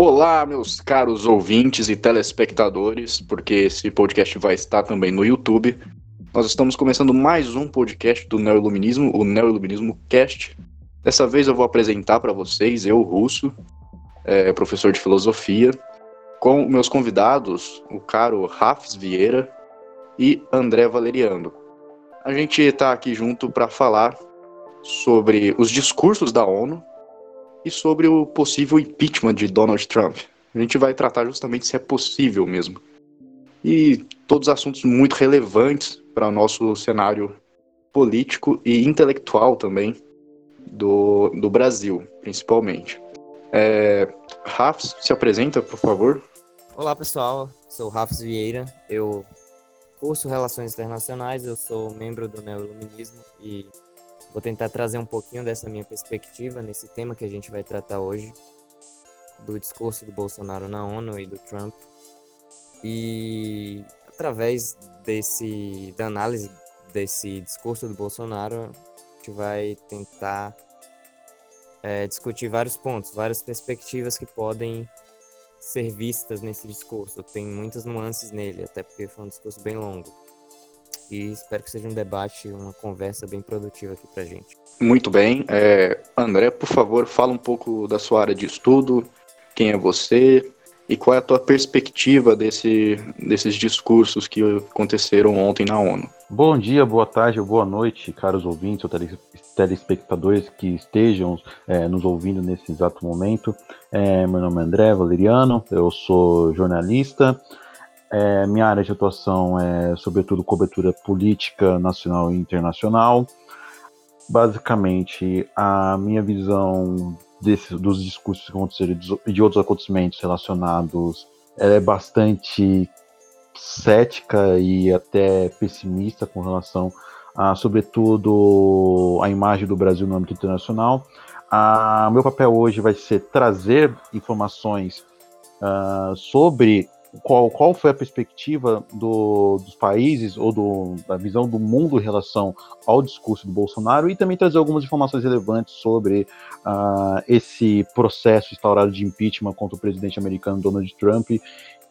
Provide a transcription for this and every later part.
Olá, meus caros ouvintes e telespectadores, porque esse podcast vai estar também no YouTube. Nós estamos começando mais um podcast do Neoiluminismo, o Neoiluminismo Cast. Dessa vez eu vou apresentar para vocês, eu, Russo, é, professor de filosofia, com meus convidados, o caro Rafs Vieira e André Valeriano. A gente está aqui junto para falar sobre os discursos da ONU e sobre o possível impeachment de Donald Trump. A gente vai tratar justamente se é possível mesmo. E todos assuntos muito relevantes para o nosso cenário político e intelectual também do, do Brasil, principalmente. É, Rafs, se apresenta, por favor. Olá, pessoal. Sou Rafs Vieira. Eu curso Relações Internacionais, eu sou membro do Neoluminismo e Vou tentar trazer um pouquinho dessa minha perspectiva nesse tema que a gente vai tratar hoje, do discurso do Bolsonaro na ONU e do Trump. E através desse da análise desse discurso do Bolsonaro, a gente vai tentar é, discutir vários pontos, várias perspectivas que podem ser vistas nesse discurso. Tem muitas nuances nele, até porque foi um discurso bem longo e espero que seja um debate, uma conversa bem produtiva aqui pra gente. Muito bem. É, André, por favor, fala um pouco da sua área de estudo, quem é você e qual é a tua perspectiva desse, desses discursos que aconteceram ontem na ONU. Bom dia, boa tarde, boa noite, caros ouvintes ou telespectadores que estejam é, nos ouvindo nesse exato momento. É, meu nome é André Valeriano, eu sou jornalista, é, minha área de atuação é, sobretudo, cobertura política nacional e internacional. Basicamente, a minha visão desse, dos discursos que aconteceram e de outros acontecimentos relacionados é bastante cética e até pessimista com relação a, sobretudo, a imagem do Brasil no âmbito internacional. O meu papel hoje vai ser trazer informações uh, sobre qual, qual foi a perspectiva do, dos países ou do, da visão do mundo em relação ao discurso do Bolsonaro e também trazer algumas informações relevantes sobre uh, esse processo instaurado de impeachment contra o presidente americano Donald Trump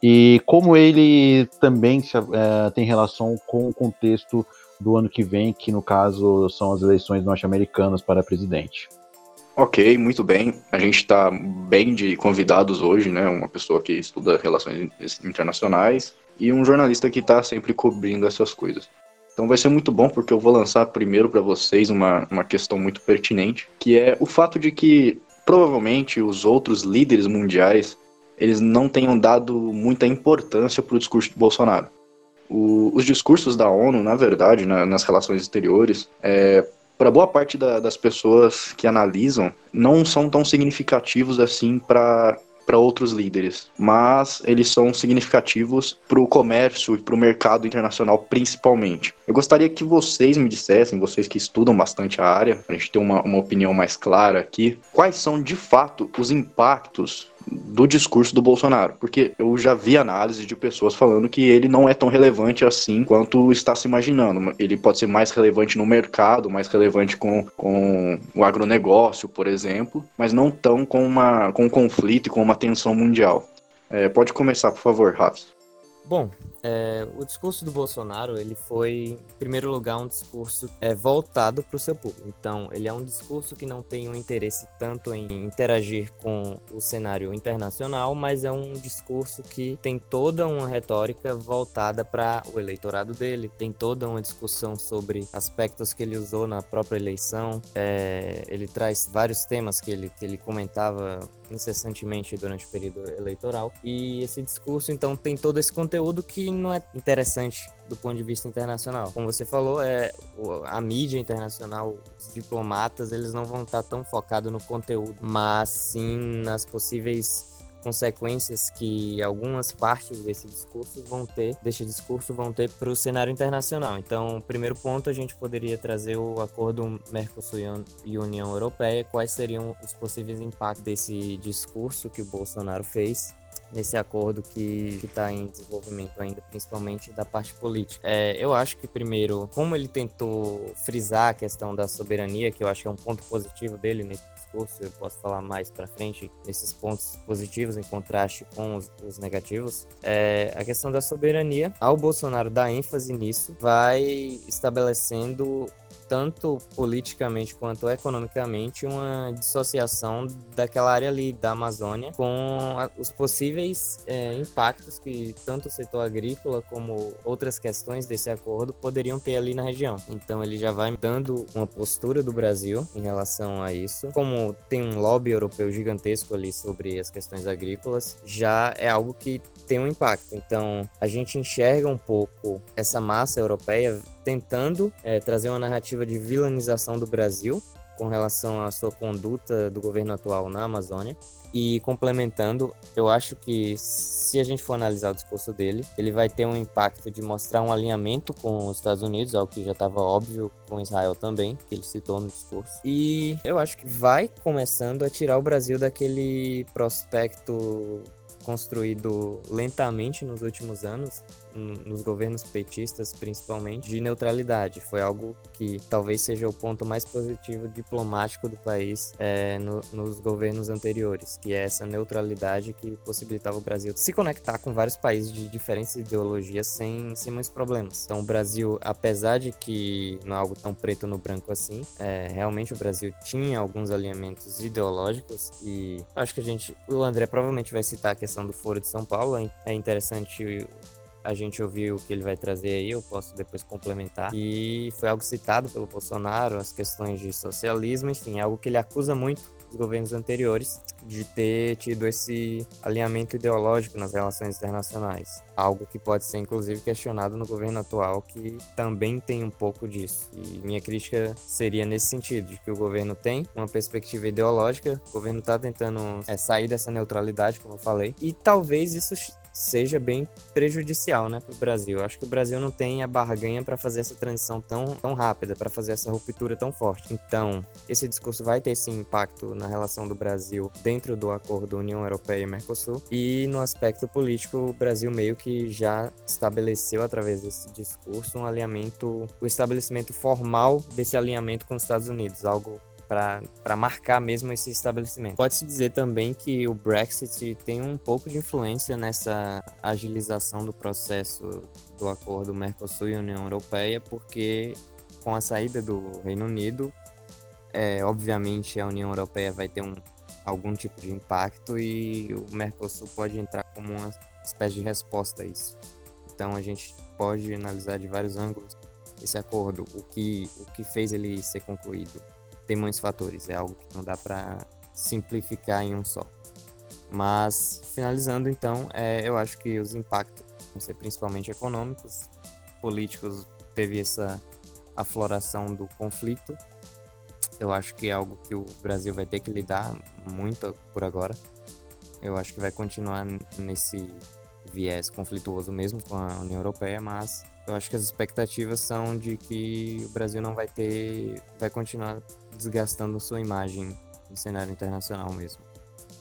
e como ele também se, uh, tem relação com o contexto do ano que vem, que no caso são as eleições norte-americanas para presidente. Ok, muito bem. A gente está bem de convidados hoje, né? Uma pessoa que estuda relações internacionais e um jornalista que está sempre cobrindo essas coisas. Então vai ser muito bom porque eu vou lançar primeiro para vocês uma, uma questão muito pertinente, que é o fato de que provavelmente os outros líderes mundiais eles não tenham dado muita importância para o discurso de Bolsonaro. O, os discursos da ONU, na verdade, na, nas relações exteriores, é, para boa parte da, das pessoas que analisam, não são tão significativos assim para para outros líderes, mas eles são significativos para o comércio e para o mercado internacional principalmente. Eu gostaria que vocês me dissessem, vocês que estudam bastante a área, para a gente ter uma, uma opinião mais clara aqui, quais são de fato os impactos do discurso do Bolsonaro, porque eu já vi análise de pessoas falando que ele não é tão relevante assim quanto está se imaginando. Ele pode ser mais relevante no mercado, mais relevante com, com o agronegócio, por exemplo, mas não tão com, uma, com um conflito e com uma tensão mundial. É, pode começar, por favor, Rafa. Bom, é, o discurso do Bolsonaro ele foi, em primeiro lugar, um discurso é, voltado para o seu público. Então, ele é um discurso que não tem um interesse tanto em interagir com o cenário internacional, mas é um discurso que tem toda uma retórica voltada para o eleitorado dele, tem toda uma discussão sobre aspectos que ele usou na própria eleição. É, ele traz vários temas que ele, que ele comentava incessantemente durante o período eleitoral. E esse discurso, então, tem todo esse conteúdo que não é interessante do ponto de vista internacional. Como você falou, é a mídia internacional, os diplomatas, eles não vão estar tão focados no conteúdo, mas sim nas possíveis consequências que algumas partes desse discurso vão ter, deste discurso vão ter para o cenário internacional. Então, primeiro ponto, a gente poderia trazer o acordo Mercosul e União Europeia, quais seriam os possíveis impactos desse discurso que o Bolsonaro fez nesse acordo que está em desenvolvimento ainda, principalmente da parte política. É, eu acho que, primeiro, como ele tentou frisar a questão da soberania, que eu acho que é um ponto positivo dele nesse discurso, eu posso falar mais para frente nesses pontos positivos em contraste com os, os negativos, é a questão da soberania. Ao Bolsonaro dar ênfase nisso, vai estabelecendo tanto politicamente quanto economicamente, uma dissociação daquela área ali da Amazônia com os possíveis é, impactos que tanto o setor agrícola como outras questões desse acordo poderiam ter ali na região. Então ele já vai dando uma postura do Brasil em relação a isso. Como tem um lobby europeu gigantesco ali sobre as questões agrícolas, já é algo que tem um impacto. Então a gente enxerga um pouco essa massa europeia tentando é, trazer uma narrativa de vilanização do Brasil com relação à sua conduta do governo atual na Amazônia. E complementando, eu acho que se a gente for analisar o discurso dele, ele vai ter um impacto de mostrar um alinhamento com os Estados Unidos, algo que já estava óbvio com Israel também, que ele citou no discurso. E eu acho que vai começando a tirar o Brasil daquele prospecto construído lentamente nos últimos anos, nos governos petistas principalmente, de neutralidade. Foi algo que talvez seja o ponto mais positivo diplomático do país é, no, nos governos anteriores, que é essa neutralidade que possibilitava o Brasil se conectar com vários países de diferentes ideologias sem, sem muitos problemas. Então o Brasil, apesar de que não é algo tão preto no branco assim, é, realmente o Brasil tinha alguns alinhamentos ideológicos e acho que a gente, o André provavelmente vai citar a questão do Foro de São Paulo. É interessante a gente ouvir o que ele vai trazer aí, eu posso depois complementar. E foi algo citado pelo Bolsonaro, as questões de socialismo, enfim, é algo que ele acusa muito os governos anteriores de ter tido esse alinhamento ideológico nas relações internacionais. Algo que pode ser, inclusive, questionado no governo atual, que também tem um pouco disso. E minha crítica seria nesse sentido, de que o governo tem uma perspectiva ideológica, o governo está tentando é, sair dessa neutralidade, como eu falei, e talvez isso seja bem prejudicial, né, para o Brasil. Acho que o Brasil não tem a barganha para fazer essa transição tão, tão rápida, para fazer essa ruptura tão forte. Então, esse discurso vai ter esse impacto na relação do Brasil dentro do acordo União Europeia e Mercosul. E no aspecto político, o Brasil meio que já estabeleceu através desse discurso um alinhamento, o estabelecimento formal desse alinhamento com os Estados Unidos, algo para marcar mesmo esse estabelecimento. Pode-se dizer também que o Brexit tem um pouco de influência nessa agilização do processo do acordo Mercosul e União Europeia, porque com a saída do Reino Unido, é, obviamente a União Europeia vai ter um, algum tipo de impacto e o Mercosul pode entrar como uma espécie de resposta a isso. Então a gente pode analisar de vários ângulos esse acordo, o que, o que fez ele ser concluído, tem muitos fatores, é algo que não dá para simplificar em um só. Mas, finalizando então, é, eu acho que os impactos vão ser principalmente econômicos, políticos, teve essa afloração do conflito. Eu acho que é algo que o Brasil vai ter que lidar muito por agora. Eu acho que vai continuar nesse viés conflituoso mesmo com a União Europeia, mas eu acho que as expectativas são de que o Brasil não vai ter, vai continuar desgastando sua imagem no cenário internacional mesmo.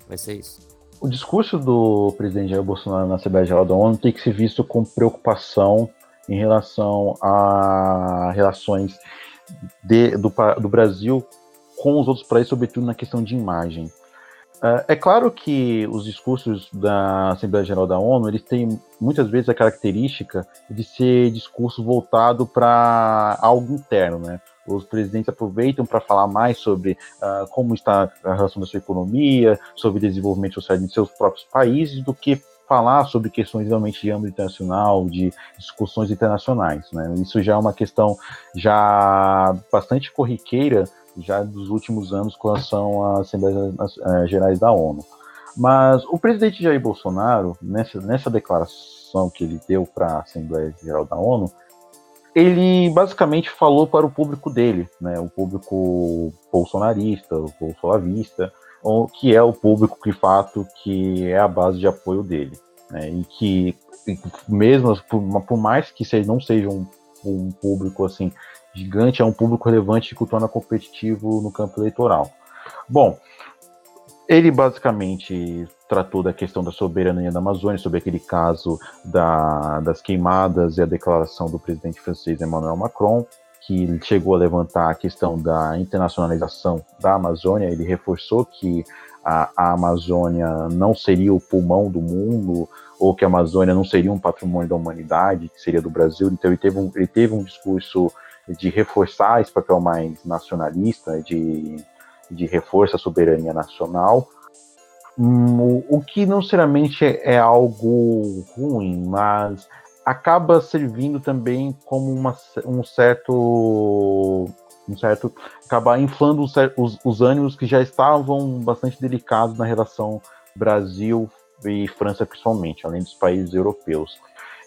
Vai ser isso. O discurso do presidente Jair Bolsonaro na Assembleia da ONU tem que ser visto com preocupação em relação a relações de, do, do Brasil com os outros países, sobretudo na questão de imagem. Uh, é claro que os discursos da Assembleia Geral da ONU eles têm muitas vezes a característica de ser discurso voltado para algo interno, né? Os presidentes aproveitam para falar mais sobre uh, como está a relação da sua economia, sobre desenvolvimento social em seus próprios países, do que falar sobre questões realmente de âmbito internacional, de discussões internacionais. Né? Isso já é uma questão já bastante corriqueira já dos últimos anos com relação às Assembleias eh, Gerais da ONU. Mas o presidente Jair Bolsonaro, nessa, nessa declaração que ele deu para a Assembleia Geral da ONU, ele basicamente falou para o público dele, né, o público bolsonarista, bolsolavista, que é o público de fato que é a base de apoio dele, né, e que mesmo por, por mais que seja, não seja um, um público assim gigante, é um público relevante que o torna competitivo no campo eleitoral. Bom, ele basicamente tratou da questão da soberania da Amazônia, sobre aquele caso da, das queimadas e a declaração do presidente francês Emmanuel Macron, que chegou a levantar a questão da internacionalização da Amazônia, ele reforçou que a, a, Amazônia não seria o pulmão do mundo, ou que a Amazônia não seria um patrimônio da humanidade, que seria do Brasil. Então ele teve um, ele teve um discurso de reforçar esse papel mais nacionalista, de, de reforço à soberania nacional, hum, o, que não necessariamente é, é algo ruim, mas acaba servindo também como uma, um certo um certo acabar inflando os, os, os, ânimos que já estavam bastante delicados na relação Brasil e França principalmente, além dos países europeus.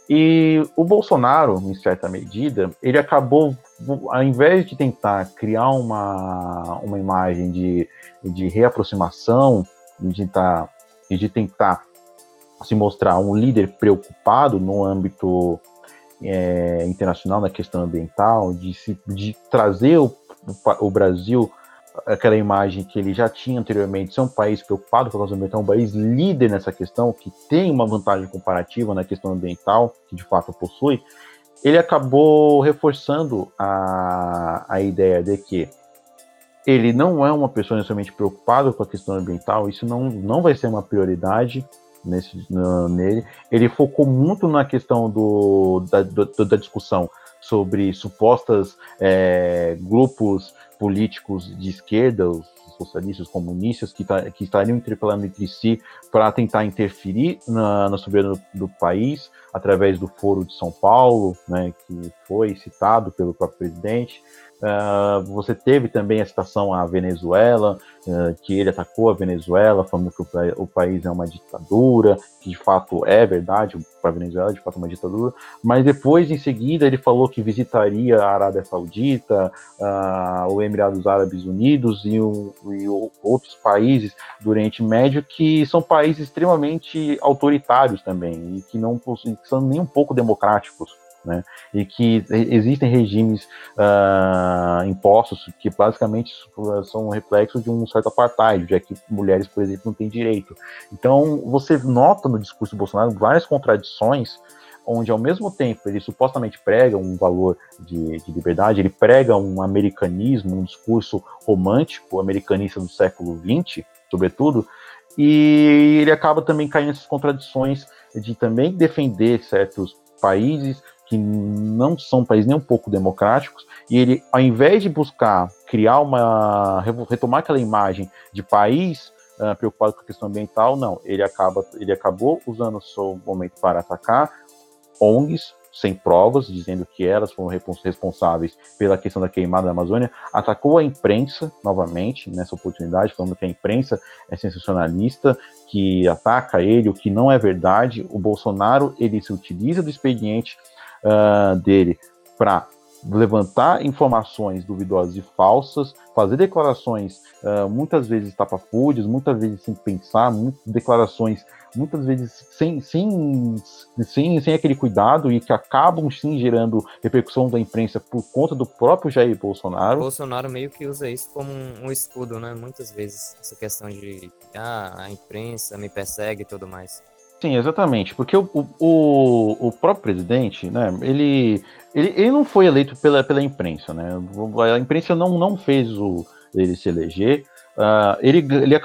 E o Bolsonaro, em certa medida, ele acabou, ao invés de tentar criar uma, uma imagem de, de reaproximação, de tentar, de tentar se mostrar um líder preocupado no âmbito é, internacional na questão ambiental, de, se, de trazer o, o, Brasil aquela imagem que ele já tinha anteriormente, ser um país preocupado com a causa ambiental, um país líder nessa questão, que tem uma vantagem comparativa na questão ambiental, que de fato possui, ele acabou reforçando a, a ideia de que ele não é uma pessoa necessariamente preocupada com a questão ambiental, isso não, não vai ser uma prioridade, nesse, no, nele. Ele focou muito na questão do, da, do, da discussão sobre supostas é, grupos políticos de esquerda, os socialistas, os comunistas, que, tá, que estariam interpelando entre si para tentar interferir na, na soberania do, do, país através do Foro de São Paulo, né, que foi citado pelo próprio presidente. Uh, você teve também a citação à Venezuela, uh, que ele atacou a Venezuela, falando que o, o, país é uma ditadura, que de fato é verdade, para a Venezuela de fato é uma ditadura, mas depois, em seguida, ele falou que visitaria a Arábia Saudita, uh, o Emirados Árabes Unidos e, o, e o, outros países do Oriente Médio que são países extremamente autoritários também e que não possuem, que são nem um pouco democráticos né? E que existem regimes uh, impostos que basicamente são um reflexo de um certo apartheid, já que mulheres, por exemplo, não têm direito. Então, você nota no discurso do Bolsonaro várias contradições onde ao mesmo tempo ele supostamente prega um valor de, de, liberdade, ele prega um americanismo, um discurso romântico, americanista do século XX, sobretudo, e ele acaba também caindo nessas contradições de também defender certos países, que não são países nem um pouco democráticos, e ele, ao invés de buscar criar uma. retomar aquela imagem de país uh, preocupado com a questão ambiental, não. Ele, acaba, ele acabou usando o seu momento para atacar ONGs sem provas, dizendo que elas foram responsáveis pela questão da queimada da Amazônia, atacou a imprensa novamente nessa oportunidade, falando que a imprensa é sensacionalista, que ataca ele, o que não é verdade. O Bolsonaro ele se utiliza do expediente uh, dele para levantar informações duvidosas e falsas, fazer declarações uh, muitas vezes tapafúdias, muitas vezes sem pensar, declarações muitas vezes sem, sem, sem, sem aquele cuidado e que acabam sim gerando repercussão da imprensa por conta do próprio Jair Bolsonaro. O Bolsonaro meio que usa isso como um, escudo, né? Muitas vezes, essa questão de ah, a imprensa me persegue e tudo mais. Sim, exatamente, porque o, o, o próprio presidente, né, ele, ele, ele não foi eleito pela, pela imprensa, né, a imprensa não, não fez o, ele se eleger, uh, ele, ele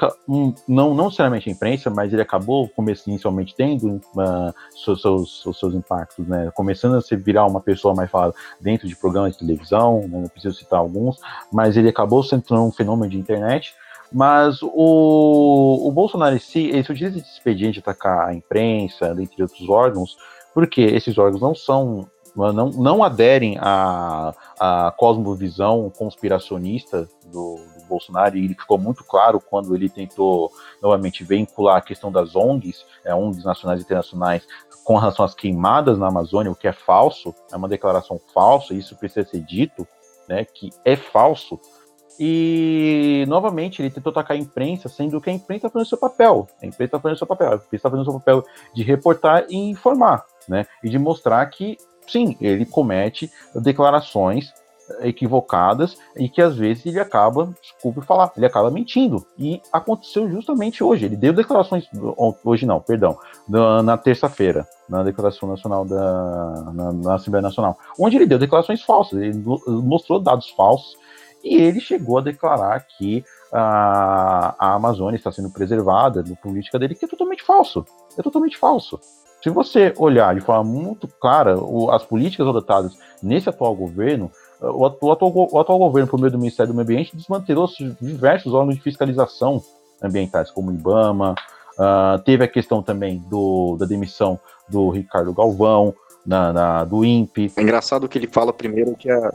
não, não necessariamente a imprensa, mas ele acabou, começando inicialmente, tendo uh, seus, seus, seus, impactos, né, começando a se virar uma pessoa mais falada dentro de programas de televisão, né, não preciso citar alguns, mas ele acabou sendo um fenômeno de internet, mas o, o Bolsonaro em si, ele se utiliza de expediente atacar a imprensa, entre outros órgãos, porque esses órgãos não são não, não aderem à, à cosmovisão conspiracionista do, do, Bolsonaro, e ele ficou muito claro quando ele tentou novamente vincular a questão das ONGs, é, ONGs nacionais e internacionais, com relação às queimadas na Amazônia, o que é falso, é uma declaração falsa, isso precisa ser dito, né, que é falso, e, novamente, ele tentou atacar a imprensa, sendo que a imprensa está fazendo seu papel. A imprensa está fazendo seu papel. A imprensa está fazendo seu papel de reportar e informar, né? E de mostrar que, sim, ele comete declarações equivocadas e que às vezes ele acaba, desculpe falar, ele acaba mentindo. E aconteceu justamente hoje. Ele deu declarações, hoje não, perdão. na, na terça-feira, na Declaração Nacional da na, na, Assembleia Nacional, onde ele deu declarações falsas, ele mostrou dados falsos e ele chegou a declarar que a, a Amazônia está sendo preservada no política dele, que é totalmente falso. É totalmente falso. Se você olhar de forma muito clara o, as políticas adotadas nesse atual governo, o, atual, o atual governo, por meio do Ministério do Meio Ambiente, desmantelou diversos órgãos de fiscalização ambientais, como o IBAMA, uh, teve a questão também do, da demissão do Ricardo Galvão, na, na, do INPE. É engraçado que ele fala primeiro que a,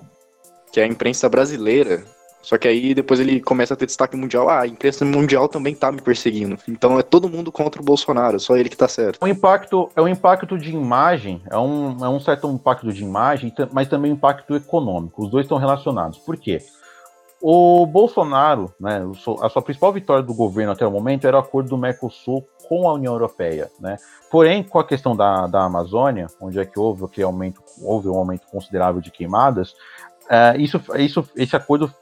que a imprensa brasileira só que aí depois ele começa a ter destaque mundial. Ah, a imprensa mundial também tá me perseguindo. Então é todo mundo contra o Bolsonaro, só ele que tá certo. O impacto é um impacto de imagem, é um, é um certo impacto de imagem, mas também impacto econômico. Os dois estão relacionados. Por quê? O Bolsonaro, né, a sua principal vitória do governo até o momento era o acordo do Mercosul com a União Europeia, né? Porém, com a questão da, da Amazônia, onde é que houve, que aumento, houve um aumento considerável de queimadas, uh, isso, isso, esse acordo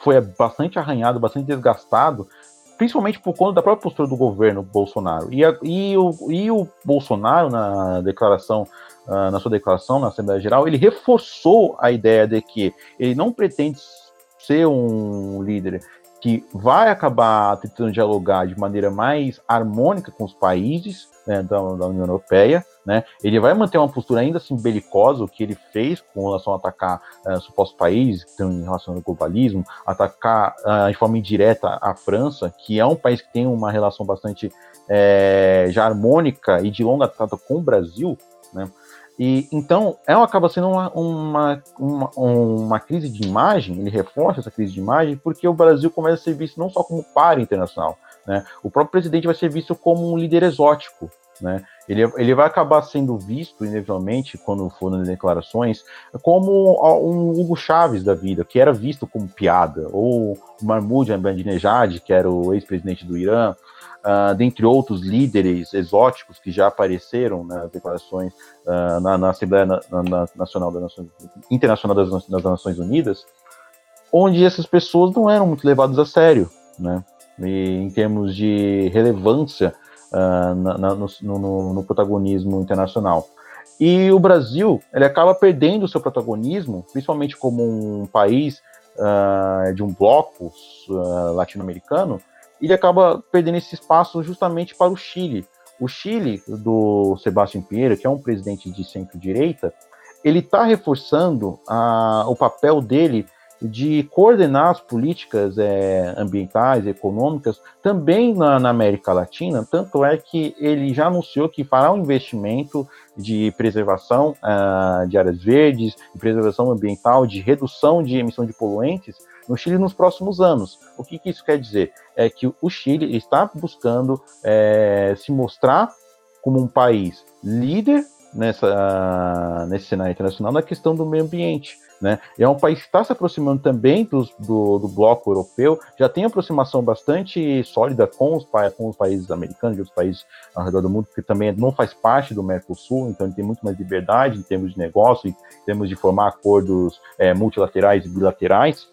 foi bastante arranhado, bastante desgastado, principalmente por conta da própria postura do governo Bolsonaro. E, a, e, o, e o Bolsonaro, na declaração, uh, na sua declaração na Assembleia Geral, ele reforçou a ideia de que ele não pretende ser um líder que vai acabar tentando dialogar de maneira mais harmônica com os países né, da, da, União Europeia, né? Ele vai manter uma postura ainda assim belicosa, o que ele fez com relação a atacar uh, supostos países que estão em relação ao globalismo, atacar uh, de forma indireta a França, que é um país que tem uma relação bastante é, já harmônica e de longa data com o Brasil, né? E então ela acaba sendo uma, uma, uma, uma, crise de imagem, ele reforça essa crise de imagem, porque o Brasil começa a ser visto não só como par internacional, né? O próprio presidente vai ser visto como um líder exótico, né? Ele, ele vai acabar sendo visto, inevitavelmente, quando for nas declarações, como um Hugo Chaves da vida, que era visto como piada, ou Mahmoud Ahmadinejad, que era o ex-presidente do Irã, uh, dentre outros líderes exóticos que já apareceram nas declarações uh, na, na, Assembleia na, na, Nacional da Nações, Internacional das, das Nações Unidas, onde essas pessoas não eram muito levadas a sério, né? E, em termos de relevância uh, na, na, no, no, no, protagonismo internacional. E o Brasil, ele acaba perdendo o seu protagonismo, principalmente como um país uh, de um bloco uh, latino-americano, ele acaba perdendo esse espaço justamente para o Chile. O Chile, do Sebastião Pinheiro, que é um presidente de centro-direita, ele está reforçando o papel dele de coordenar as políticas é, ambientais econômicas também na, na, América Latina, tanto é que ele já anunciou que fará um investimento de preservação uh, de áreas verdes, de preservação ambiental, de redução de emissão de poluentes no Chile nos próximos anos. O que, que isso quer dizer? É que o Chile está buscando é, se mostrar como um país líder nessa, nesse cenário internacional na questão do meio ambiente. Né? é um país que está se aproximando também do, do, do, bloco europeu, já tem aproximação bastante sólida com os, com os países americanos e outros países ao redor do mundo, que também não faz parte do Mercosul, então ele tem muito mais liberdade em termos de negócio, em termos de formar acordos é, multilaterais e bilaterais.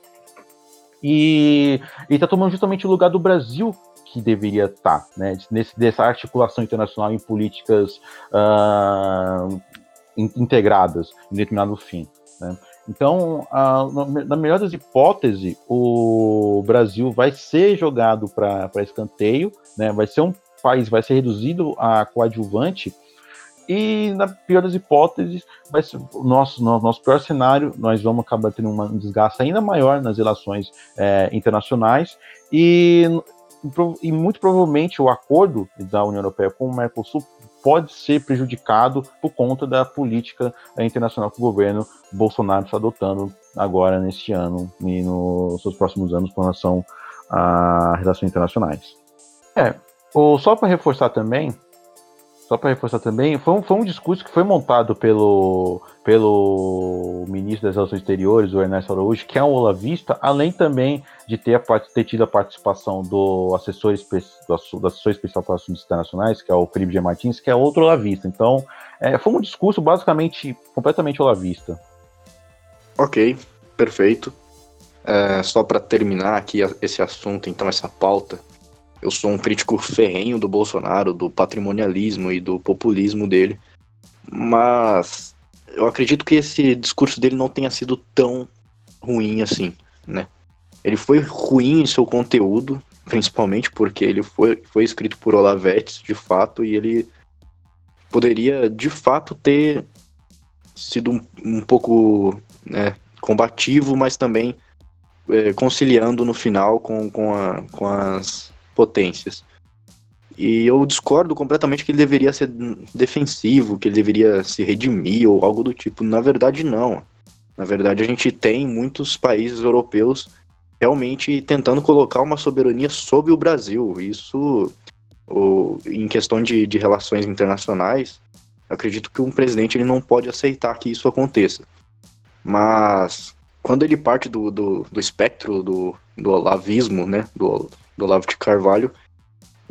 E está tomando justamente o lugar do Brasil que deveria estar, tá, né? Nesse, dessa articulação internacional em políticas uh, integradas em determinado fim. Né? Então, a, na melhor das hipóteses, o Brasil vai ser jogado para escanteio, né? vai ser um país, vai ser reduzido a coadjuvante, e na pior das hipóteses, vai ser, nosso, nosso, nosso pior cenário, nós vamos acabar tendo um desgaste ainda maior nas relações é, internacionais, e, e muito provavelmente o acordo da União Europeia com o Mercosul pode ser prejudicado por conta da política internacional que o governo Bolsonaro está adotando agora neste ano e nos seus próximos anos com relação a relações internacionais. É, o, só para reforçar também, só para reforçar também, foi um, foi um discurso que foi montado pelo, pelo ministro das Relações Exteriores, o Ernesto Araújo, que é um olavista, além também de ter, ter tido a participação do assessor, do assessor especial para assuntos internacionais, que é o Felipe G. Martins, que é outro olavista. Então, é, foi um discurso basicamente completamente olavista. Ok, perfeito. É, só para terminar aqui esse assunto, então, essa pauta, Eu sou um crítico ferrenho do Bolsonaro, do patrimonialismo e do populismo dele. Mas eu acredito que esse discurso dele não tenha sido tão ruim assim, né? Ele foi ruim em seu conteúdo, principalmente porque ele foi, foi escrito por Olavetes, de fato, e ele poderia, de fato, ter sido um, um pouco né, combativo, mas também é, conciliando no final com, com, a, com as potências. E eu discordo completamente que ele deveria ser defensivo, que ele deveria se redimir ou algo do tipo. Na verdade, não. Na verdade, a gente tem muitos países europeus realmente tentando colocar uma soberania sobre o Brasil. Isso, o, em questão de, de relações internacionais, acredito que um presidente ele não pode aceitar que isso aconteça. Mas quando ele parte do, do, do espectro do, do olavismo, né, do, do Olavo de Carvalho,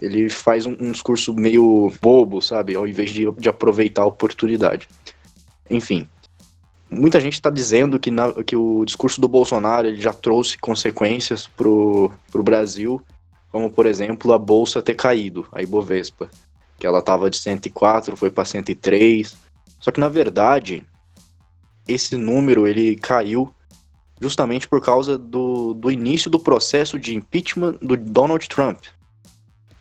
ele faz um, um, discurso meio bobo, sabe? Ao invés de, de aproveitar a oportunidade. Enfim, muita gente está dizendo que, na, que o discurso do Bolsonaro ele já trouxe consequências para o Brasil, como, por exemplo, a Bolsa ter caído, a Ibovespa, que ela estava de 104, foi para 103. Só que, na verdade, esse número ele caiu justamente por causa do, do início do processo de impeachment do Donald Trump.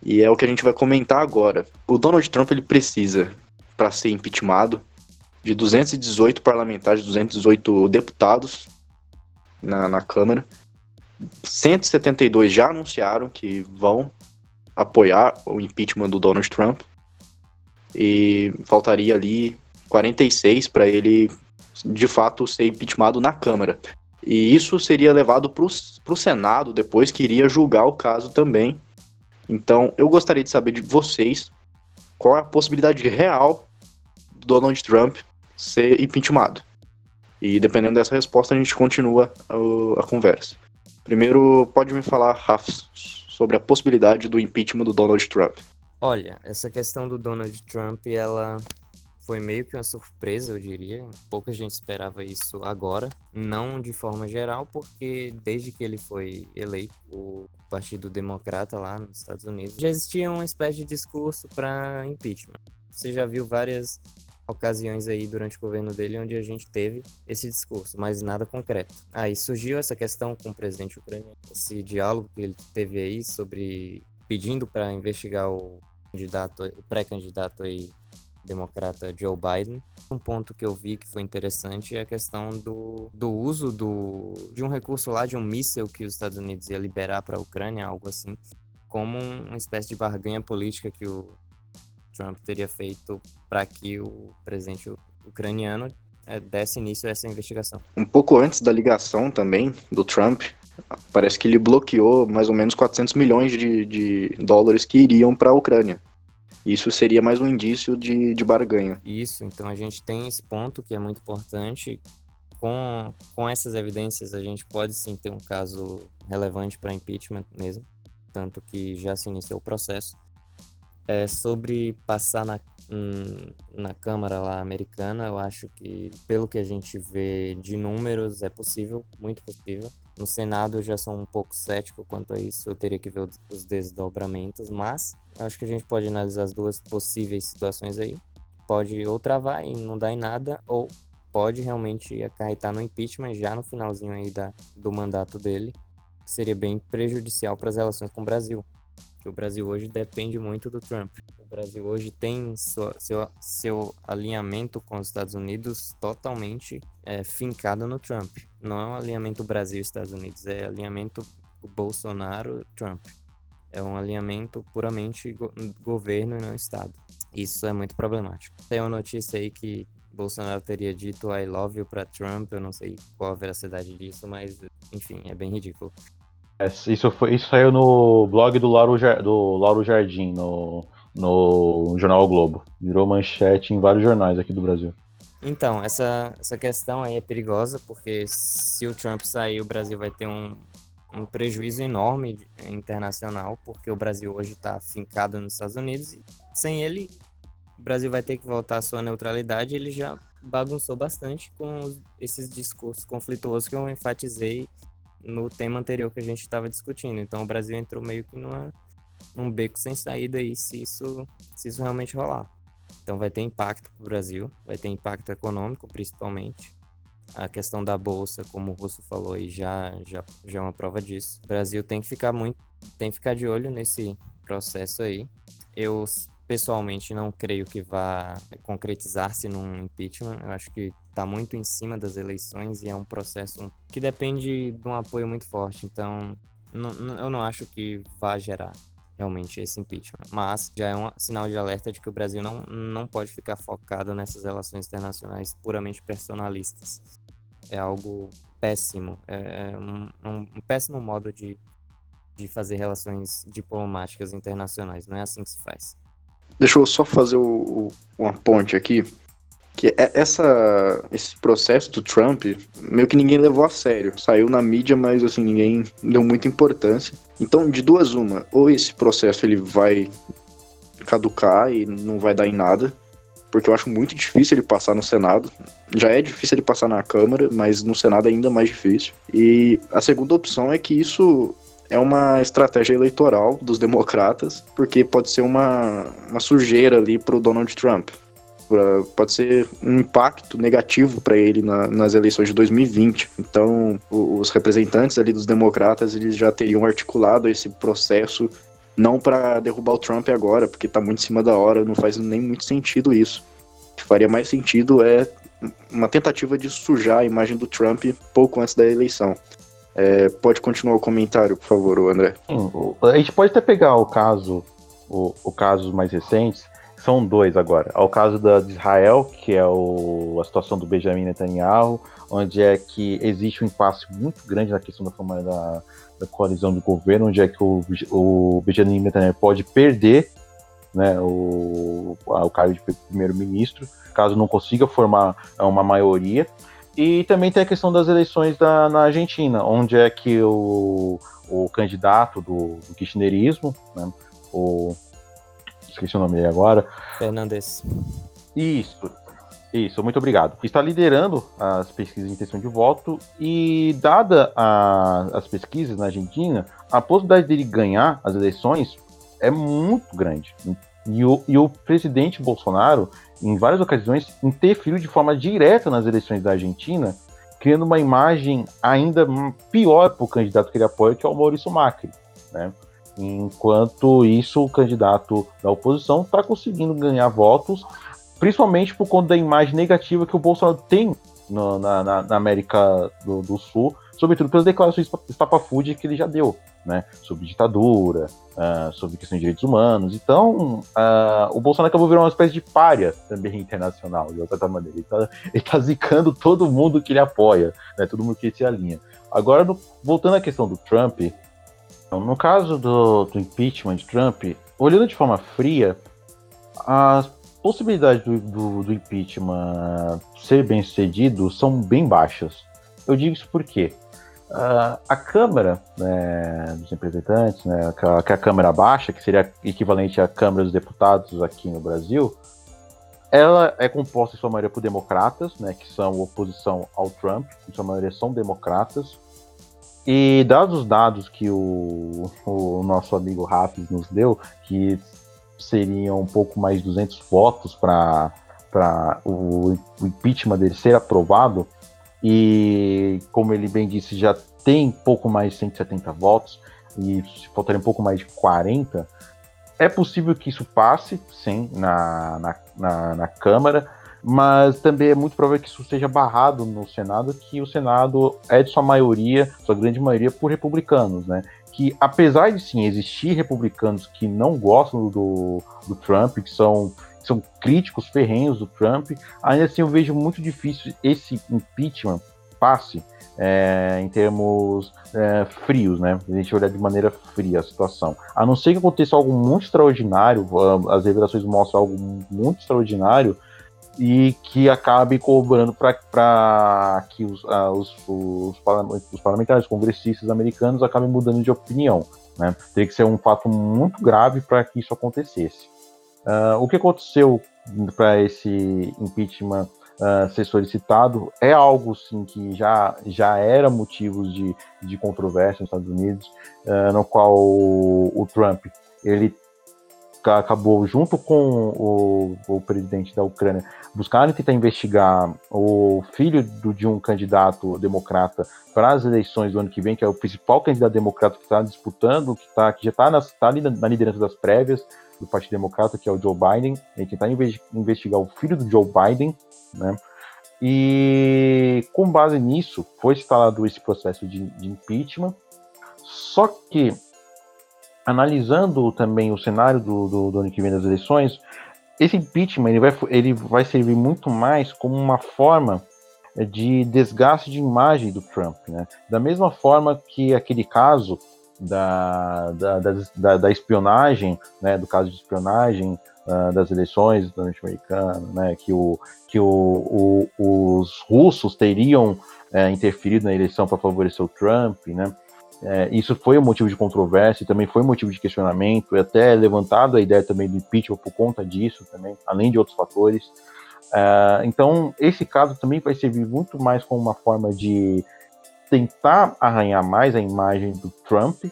E é o que a gente vai comentar agora. O Donald Trump ele precisa, para ser impeachmentado, de 218 parlamentares, 218 deputados na, na Câmara. 172 já anunciaram que vão apoiar o impeachment do Donald Trump. E faltaria ali 46 para ele, de fato, ser impeachmentado na Câmara. E isso seria levado para o Senado depois, que iria julgar o caso também então, eu gostaria de saber de vocês qual é a possibilidade real do Donald Trump ser impeachmentado. E dependendo dessa resposta, a gente continua a, a conversa. Primeiro, pode me falar, Rafa, sobre a possibilidade do impeachment do Donald Trump. Olha, essa questão do Donald Trump, ela foi meio que uma surpresa, eu diria. Pouca gente esperava isso agora. Não de forma geral, porque desde que ele foi eleito, o Partido Democrata lá nos Estados Unidos, já existia uma espécie de discurso para impeachment. Você já viu várias ocasiões aí durante o governo dele onde a gente teve esse discurso, mas nada concreto. Aí surgiu essa questão com o presidente ucraniano, esse diálogo que ele teve aí sobre pedindo para investigar o candidato, o pré-candidato aí democrata Joe Biden. Um ponto que eu vi que foi interessante é a questão do, do uso do, de um recurso lá, de um míssil que os Estados Unidos ia liberar para a Ucrânia, algo assim, como uma espécie de barganha política que o Trump teria feito para que o presidente ucraniano é, desse início a essa investigação. Um pouco antes da ligação também do Trump, parece que ele bloqueou mais ou menos 400 milhões de, de dólares que iriam para a Ucrânia. Isso seria mais um indício de, de barganha. Isso, então a gente tem esse ponto que é muito importante. Com, com essas evidências, a gente pode sim ter um caso relevante para impeachment mesmo, tanto que já se iniciou o processo. É, sobre passar na, hum, na Câmara lá americana, eu acho que, pelo que a gente vê de números, é possível, muito possível. No Senado eu já sou um pouco cético quanto a isso, eu teria que ver os desdobramentos, mas acho que a gente pode analisar as duas possíveis situações aí. Pode ou travar e não dar em nada, ou pode realmente acarretar no impeachment já no finalzinho aí da, do mandato dele, que seria bem prejudicial para as relações com o Brasil. Que o Brasil hoje depende muito do Trump. O Brasil hoje tem sua, seu, seu alinhamento com os Estados Unidos totalmente é, fincado no Trump. Não é um alinhamento Brasil-Estados Unidos, é alinhamento Bolsonaro-Trump. É um alinhamento puramente go governo e não Estado. Isso é muito problemático. Tem uma notícia aí que Bolsonaro teria dito I love you para Trump, eu não sei qual a veracidade disso, mas enfim, é bem ridículo. É, isso, foi, isso saiu no blog do Lauro, do Lauro Jardim, no, no Jornal o Globo. Virou manchete em vários jornais aqui do Brasil. Então, essa, essa questão aí é perigosa, porque se o Trump sair, o Brasil vai ter um, um prejuízo enorme internacional, porque o Brasil hoje está fincado nos Estados Unidos e sem ele, o Brasil vai ter que voltar à sua neutralidade. Ele já bagunçou bastante com esses discursos conflituosos que eu enfatizei no tema anterior que a gente estava discutindo. Então, o Brasil entrou meio que numa num beco sem saída aí se isso, se isso realmente rolar. Então vai ter impacto para o Brasil, vai ter impacto econômico principalmente. A questão da bolsa, como o Russo falou aí, já, já, já é uma prova disso. O Brasil tem que ficar muito, tem que ficar de olho nesse processo aí. Eu pessoalmente não creio que vá concretizar-se num impeachment. Eu acho que está muito em cima das eleições e é um processo que depende de um apoio muito forte. Então, eu não acho que vá gerar realmente esse impeachment. Mas já é um sinal de alerta de que o Brasil não, não pode ficar focado nessas relações internacionais puramente personalistas. É algo péssimo, é, é um, um, um péssimo modo de, de fazer relações diplomáticas internacionais. Não é assim que se faz. Deixa eu só fazer o, o, uma ponte aqui. Que é essa, esse processo do Trump, meio que ninguém levou a sério. Saiu na mídia, mas assim, ninguém deu muita importância. Então, de duas uma, ou esse processo ele vai caducar e não vai dar em nada, porque eu acho muito difícil ele passar no Senado. Já é difícil ele passar na Câmara, mas no Senado é ainda mais difícil. E a segunda opção é que isso é uma estratégia eleitoral dos democratas, porque pode ser uma, uma sujeira ali para o Donald Trump. Pra, pode ser um impacto negativo para ele na, nas eleições de 2020. Então, os representantes ali dos democratas eles já teriam articulado esse processo não para derrubar o Trump agora, porque está muito em cima da hora, não faz nem muito sentido isso. O que faria mais sentido é uma tentativa de sujar a imagem do Trump pouco antes da eleição. É, pode continuar o comentário, por favor, André. Sim, a gente pode até pegar o caso, o, o casos mais recentes, são dois agora. O caso da, de Israel, que é o, a situação do Benjamin Netanyahu, onde é que existe um impasse muito grande na questão da forma da, da coalizão do governo, onde é que o, o Benjamin Netanyahu pode perder né, o, o cargo de primeiro-ministro, caso não consiga formar uma maioria. E também tem a questão das eleições da, na Argentina, onde é que o, o candidato do, do kirchnerismo, né, o, esqueci o nome dele agora. Fernandes. Isso, isso, muito obrigado. Está liderando as pesquisas de intenção de voto e, dada a, as pesquisas na Argentina, a possibilidade dele ganhar as eleições é muito grande. E o, e o presidente Bolsonaro, em várias ocasiões, interferiu de forma direta nas eleições da Argentina, criando uma imagem ainda pior para o candidato que ele apoia, que é o Maurício Macri. Né? Enquanto isso, o candidato da oposição está conseguindo ganhar votos, principalmente por conta da imagem negativa que o Bolsonaro tem no, na, na, América do, do, Sul, sobretudo pelas declarações estapafúrdias que ele já deu, né, sobre ditadura, uh, sobre questão de direitos humanos. Então, uh, o Bolsonaro acabou virando uma espécie de párea também internacional, de outra maneira. Ele está tá zicando todo mundo que ele apoia, né, todo mundo que ele se alinha. Agora, no, voltando à questão do Trump, no caso do, do impeachment de Trump, olhando de forma fria, as possibilidades do, do, do impeachment ser bem sucedido são bem baixas. Eu digo isso porque uh, a Câmara né, dos Representantes, né, que é a Câmara Baixa, que seria equivalente à Câmara dos Deputados aqui no Brasil, ela é composta em sua maioria por democratas, né, que são oposição ao Trump, em sua maioria são democratas. E dados os dados que o, o nosso amigo Rafis nos deu, que seriam um pouco mais de 200 votos para o, o impeachment dele ser aprovado, e como ele bem disse, já tem pouco mais de 170 votos, e faltaria um pouco mais de 40, é possível que isso passe, sim, na, na, na, na Câmara, mas também é muito provável que isso seja barrado no Senado, que o Senado é de sua maioria, sua grande maioria, por republicanos, né? Que apesar de sim existir republicanos que não gostam do, do Trump, que são, que são críticos ferrenhos do Trump, ainda assim eu vejo muito difícil esse impeachment passe é, em termos é, frios, né? A gente olhar de maneira fria a situação. A não ser que aconteça algo muito extraordinário, as revelações mostram algo muito extraordinário, e que acabe cobrando para que os, uh, os, os, os, parlamentares, congressistas americanos acabem mudando de opinião. Né? Teria que ser um fato muito grave para que isso acontecesse. Uh, o que aconteceu para esse impeachment uh, ser solicitado é algo sim que já, já era motivo de, de controvérsia nos Estados Unidos, no qual o, o Trump ele acabou junto com o, o presidente da Ucrânia buscaram tentar investigar o filho do, de um candidato democrata para as eleições do ano que vem, que é o principal candidato democrata que está disputando, que, tá, que já está tá ali na, na, liderança das prévias do Partido Democrata, que é o Joe Biden, e tentar investigar o filho do Joe Biden, né? E com base nisso, foi instalado esse processo de, de impeachment. Só que, analisando também o cenário do, do, do ano que vem das eleições, esse impeachment ele vai, ele vai servir muito mais como uma forma de desgaste de imagem do Trump, né? Da mesma forma que aquele caso da, da, da, da espionagem, né? Do caso de espionagem uh, das eleições norte-americanas, né? Que, o, que o, o, os russos teriam uh, interferido na eleição para favorecer o Trump, né? É, isso foi um motivo de controvérsia, também foi um motivo de questionamento, e até levantado a ideia também do impeachment por conta disso também, além de outros fatores. É, então, esse caso também vai servir muito mais como uma forma de tentar arranhar mais a imagem do Trump,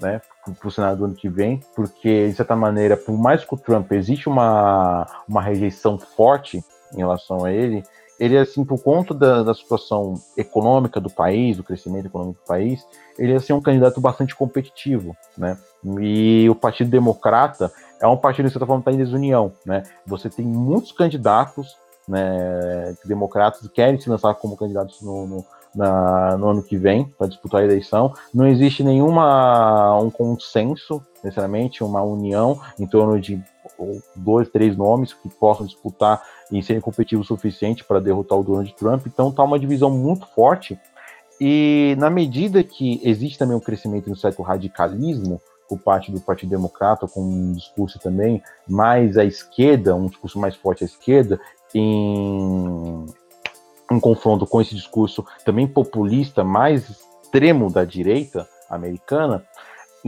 né, para o Senado do ano que vem, porque, de certa maneira, por mais que o Trump existe uma, uma rejeição forte em relação a ele, ele, assim, por conta da, da situação econômica do país, do crescimento econômico do país, ele ia ser um candidato bastante competitivo, né? E o Partido Democrata é um partido que, de certa forma, está em desunião, né? Você tem muitos candidatos, né, democratas que querem se lançar como candidatos no, no, na, no ano que vem para disputar a eleição. Não existe nenhuma um consenso, necessariamente, uma união em torno de dois, três nomes que possam disputar e serem competitivos o suficiente para derrotar o Donald Trump. Então está uma divisão muito forte. E na medida que existe também um crescimento um certo radicalismo por parte do Partido Democrata, com um discurso também mais à esquerda, um discurso mais forte à esquerda, em um confronto com esse discurso também populista, mais extremo da direita americana,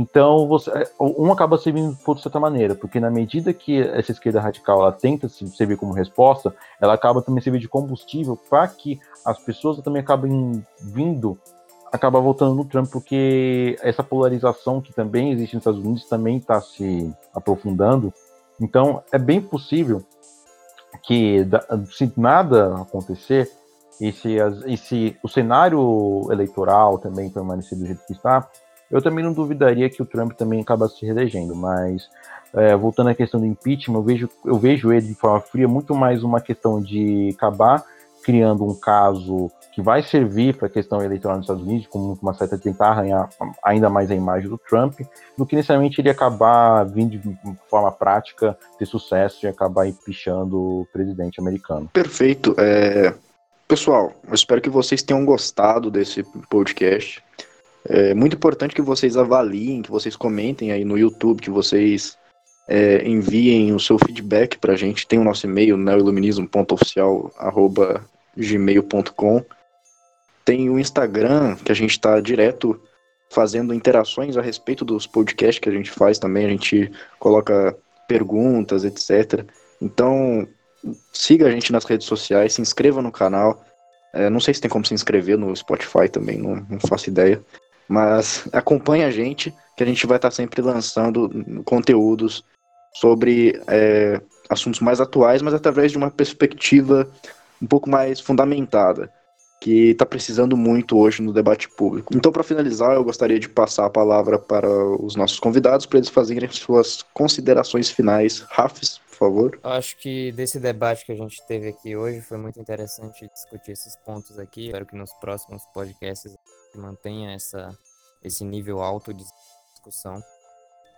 então, você, é, um acaba servindo de certa maneira, porque na medida que essa esquerda radical ela tenta se servir como resposta, ela acaba também servindo de combustível para que as pessoas também acabem vindo, acaba voltando no Trump, porque essa polarização que também existe nos Estados Unidos também está se aprofundando. Então, é bem possível que, se nada acontecer, e se, e se o cenário eleitoral também permanecer do jeito que está, eu também não duvidaria que o Trump também acaba se reelegendo, mas é, voltando à questão do impeachment, eu vejo, eu vejo ele de forma fria muito mais uma questão de acabar criando um caso que vai servir para a questão eleitoral nos Estados Unidos, como uma certa tentar arranhar ainda mais a imagem do Trump, do que necessariamente ele acabar vindo de forma prática ter sucesso e acabar empichando o presidente americano. Perfeito. É... Pessoal, eu espero que vocês tenham gostado desse podcast. É muito importante que vocês avaliem, que vocês comentem aí no YouTube, que vocês é, enviem o seu feedback para a gente. Tem o nosso e-mail, neoiluminismo.oficial.gmail.com. Tem o Instagram, que a gente está direto fazendo interações a respeito dos podcasts que a gente faz também. A gente coloca perguntas, etc. Então, siga a gente nas redes sociais, se inscreva no canal. É, não sei se tem como se inscrever no Spotify também, não, não faço ideia. Mas acompanhe a gente, que a gente vai estar sempre lançando conteúdos sobre é, assuntos mais atuais, mas através de uma perspectiva um pouco mais fundamentada, que está precisando muito hoje no debate público. Então, para finalizar, eu gostaria de passar a palavra para os nossos convidados para eles fazerem suas considerações finais. Rafs, por favor. Eu acho que desse debate que a gente teve aqui hoje foi muito interessante discutir esses pontos aqui. Espero que nos próximos podcasts mantenha essa, esse nível alto de discussão.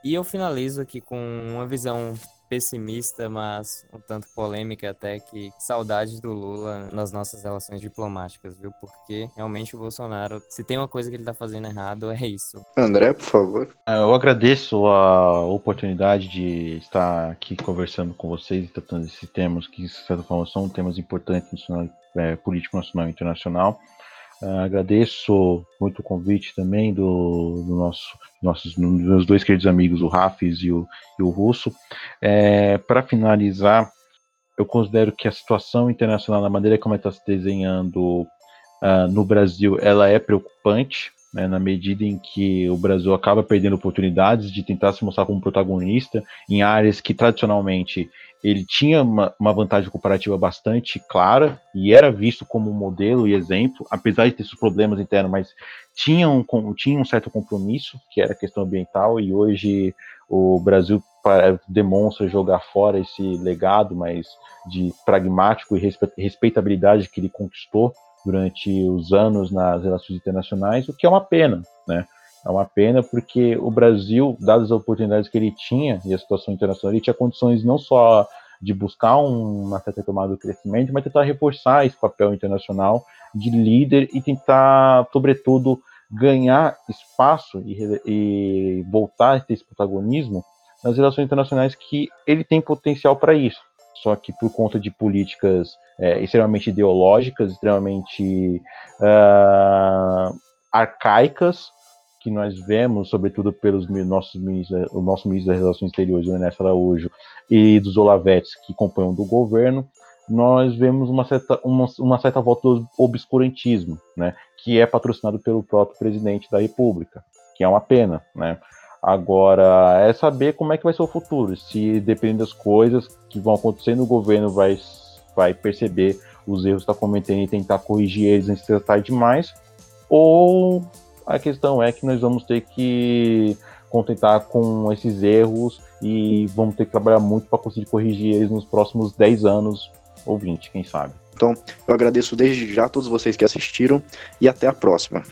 E eu finalizo aqui com uma visão pessimista, mas um tanto polêmica até que saudades do Lula nas nossas relações diplomáticas, viu? Porque realmente o Bolsonaro, se tem uma coisa que ele tá fazendo errado, é isso. André, por favor. É, eu agradeço a oportunidade de estar aqui conversando com vocês e tratando esses temas que, de certa forma, são temas importantes no cenário é, político nacional e internacional. Uh, agradeço muito o convite também do, do nosso, nossos meus dois queridos amigos, o Rafis e o, e o Russo. É, Para finalizar, eu considero que a situação internacional, na maneira como está se desenhando uh, no Brasil, ela é preocupante. né, na medida em que o Brasil acaba perdendo oportunidades de tentar se mostrar como protagonista em áreas que tradicionalmente ele tinha uma, uma, vantagem comparativa bastante clara e era visto como modelo e exemplo, apesar de ter seus problemas internos, mas tinha um, tinha um certo compromisso, que era a questão ambiental, e hoje o Brasil demonstra jogar fora esse legado, mas de pragmático e respeitabilidade que ele conquistou durante os anos nas relações internacionais, o que é uma pena, né? É uma pena porque o Brasil, dadas as oportunidades que ele tinha e a situação internacional, ele tinha condições não só de buscar uma certa tomada do crescimento, mas tentar reforçar esse papel internacional de líder e tentar, sobretudo, ganhar espaço e, e voltar a ter esse protagonismo nas relações internacionais que ele tem potencial para isso. Só que por conta de políticas é, extremamente ideológicas, extremamente uh, arcaicas, que nós vemos, sobretudo pelos nossos ministros, o nosso ministro das Relações Exteriores, o Ernesto Araújo, e dos Olavetes, que compõem do governo, nós vemos uma certa, uma, uma certa volta do obscurantismo, né, que é patrocinado pelo próprio presidente da República, que é uma pena, né. Agora, é saber como é que vai ser o futuro, se dependendo das coisas que vão acontecer no governo, vai, vai perceber os erros que está cometendo e tentar corrigir eles antes de demais, ou a questão é que nós vamos ter que contentar com esses erros e vamos ter que trabalhar muito para conseguir corrigir eles nos próximos 10 anos ou 20, quem sabe. Então, eu agradeço desde já a todos vocês que assistiram e até a próxima.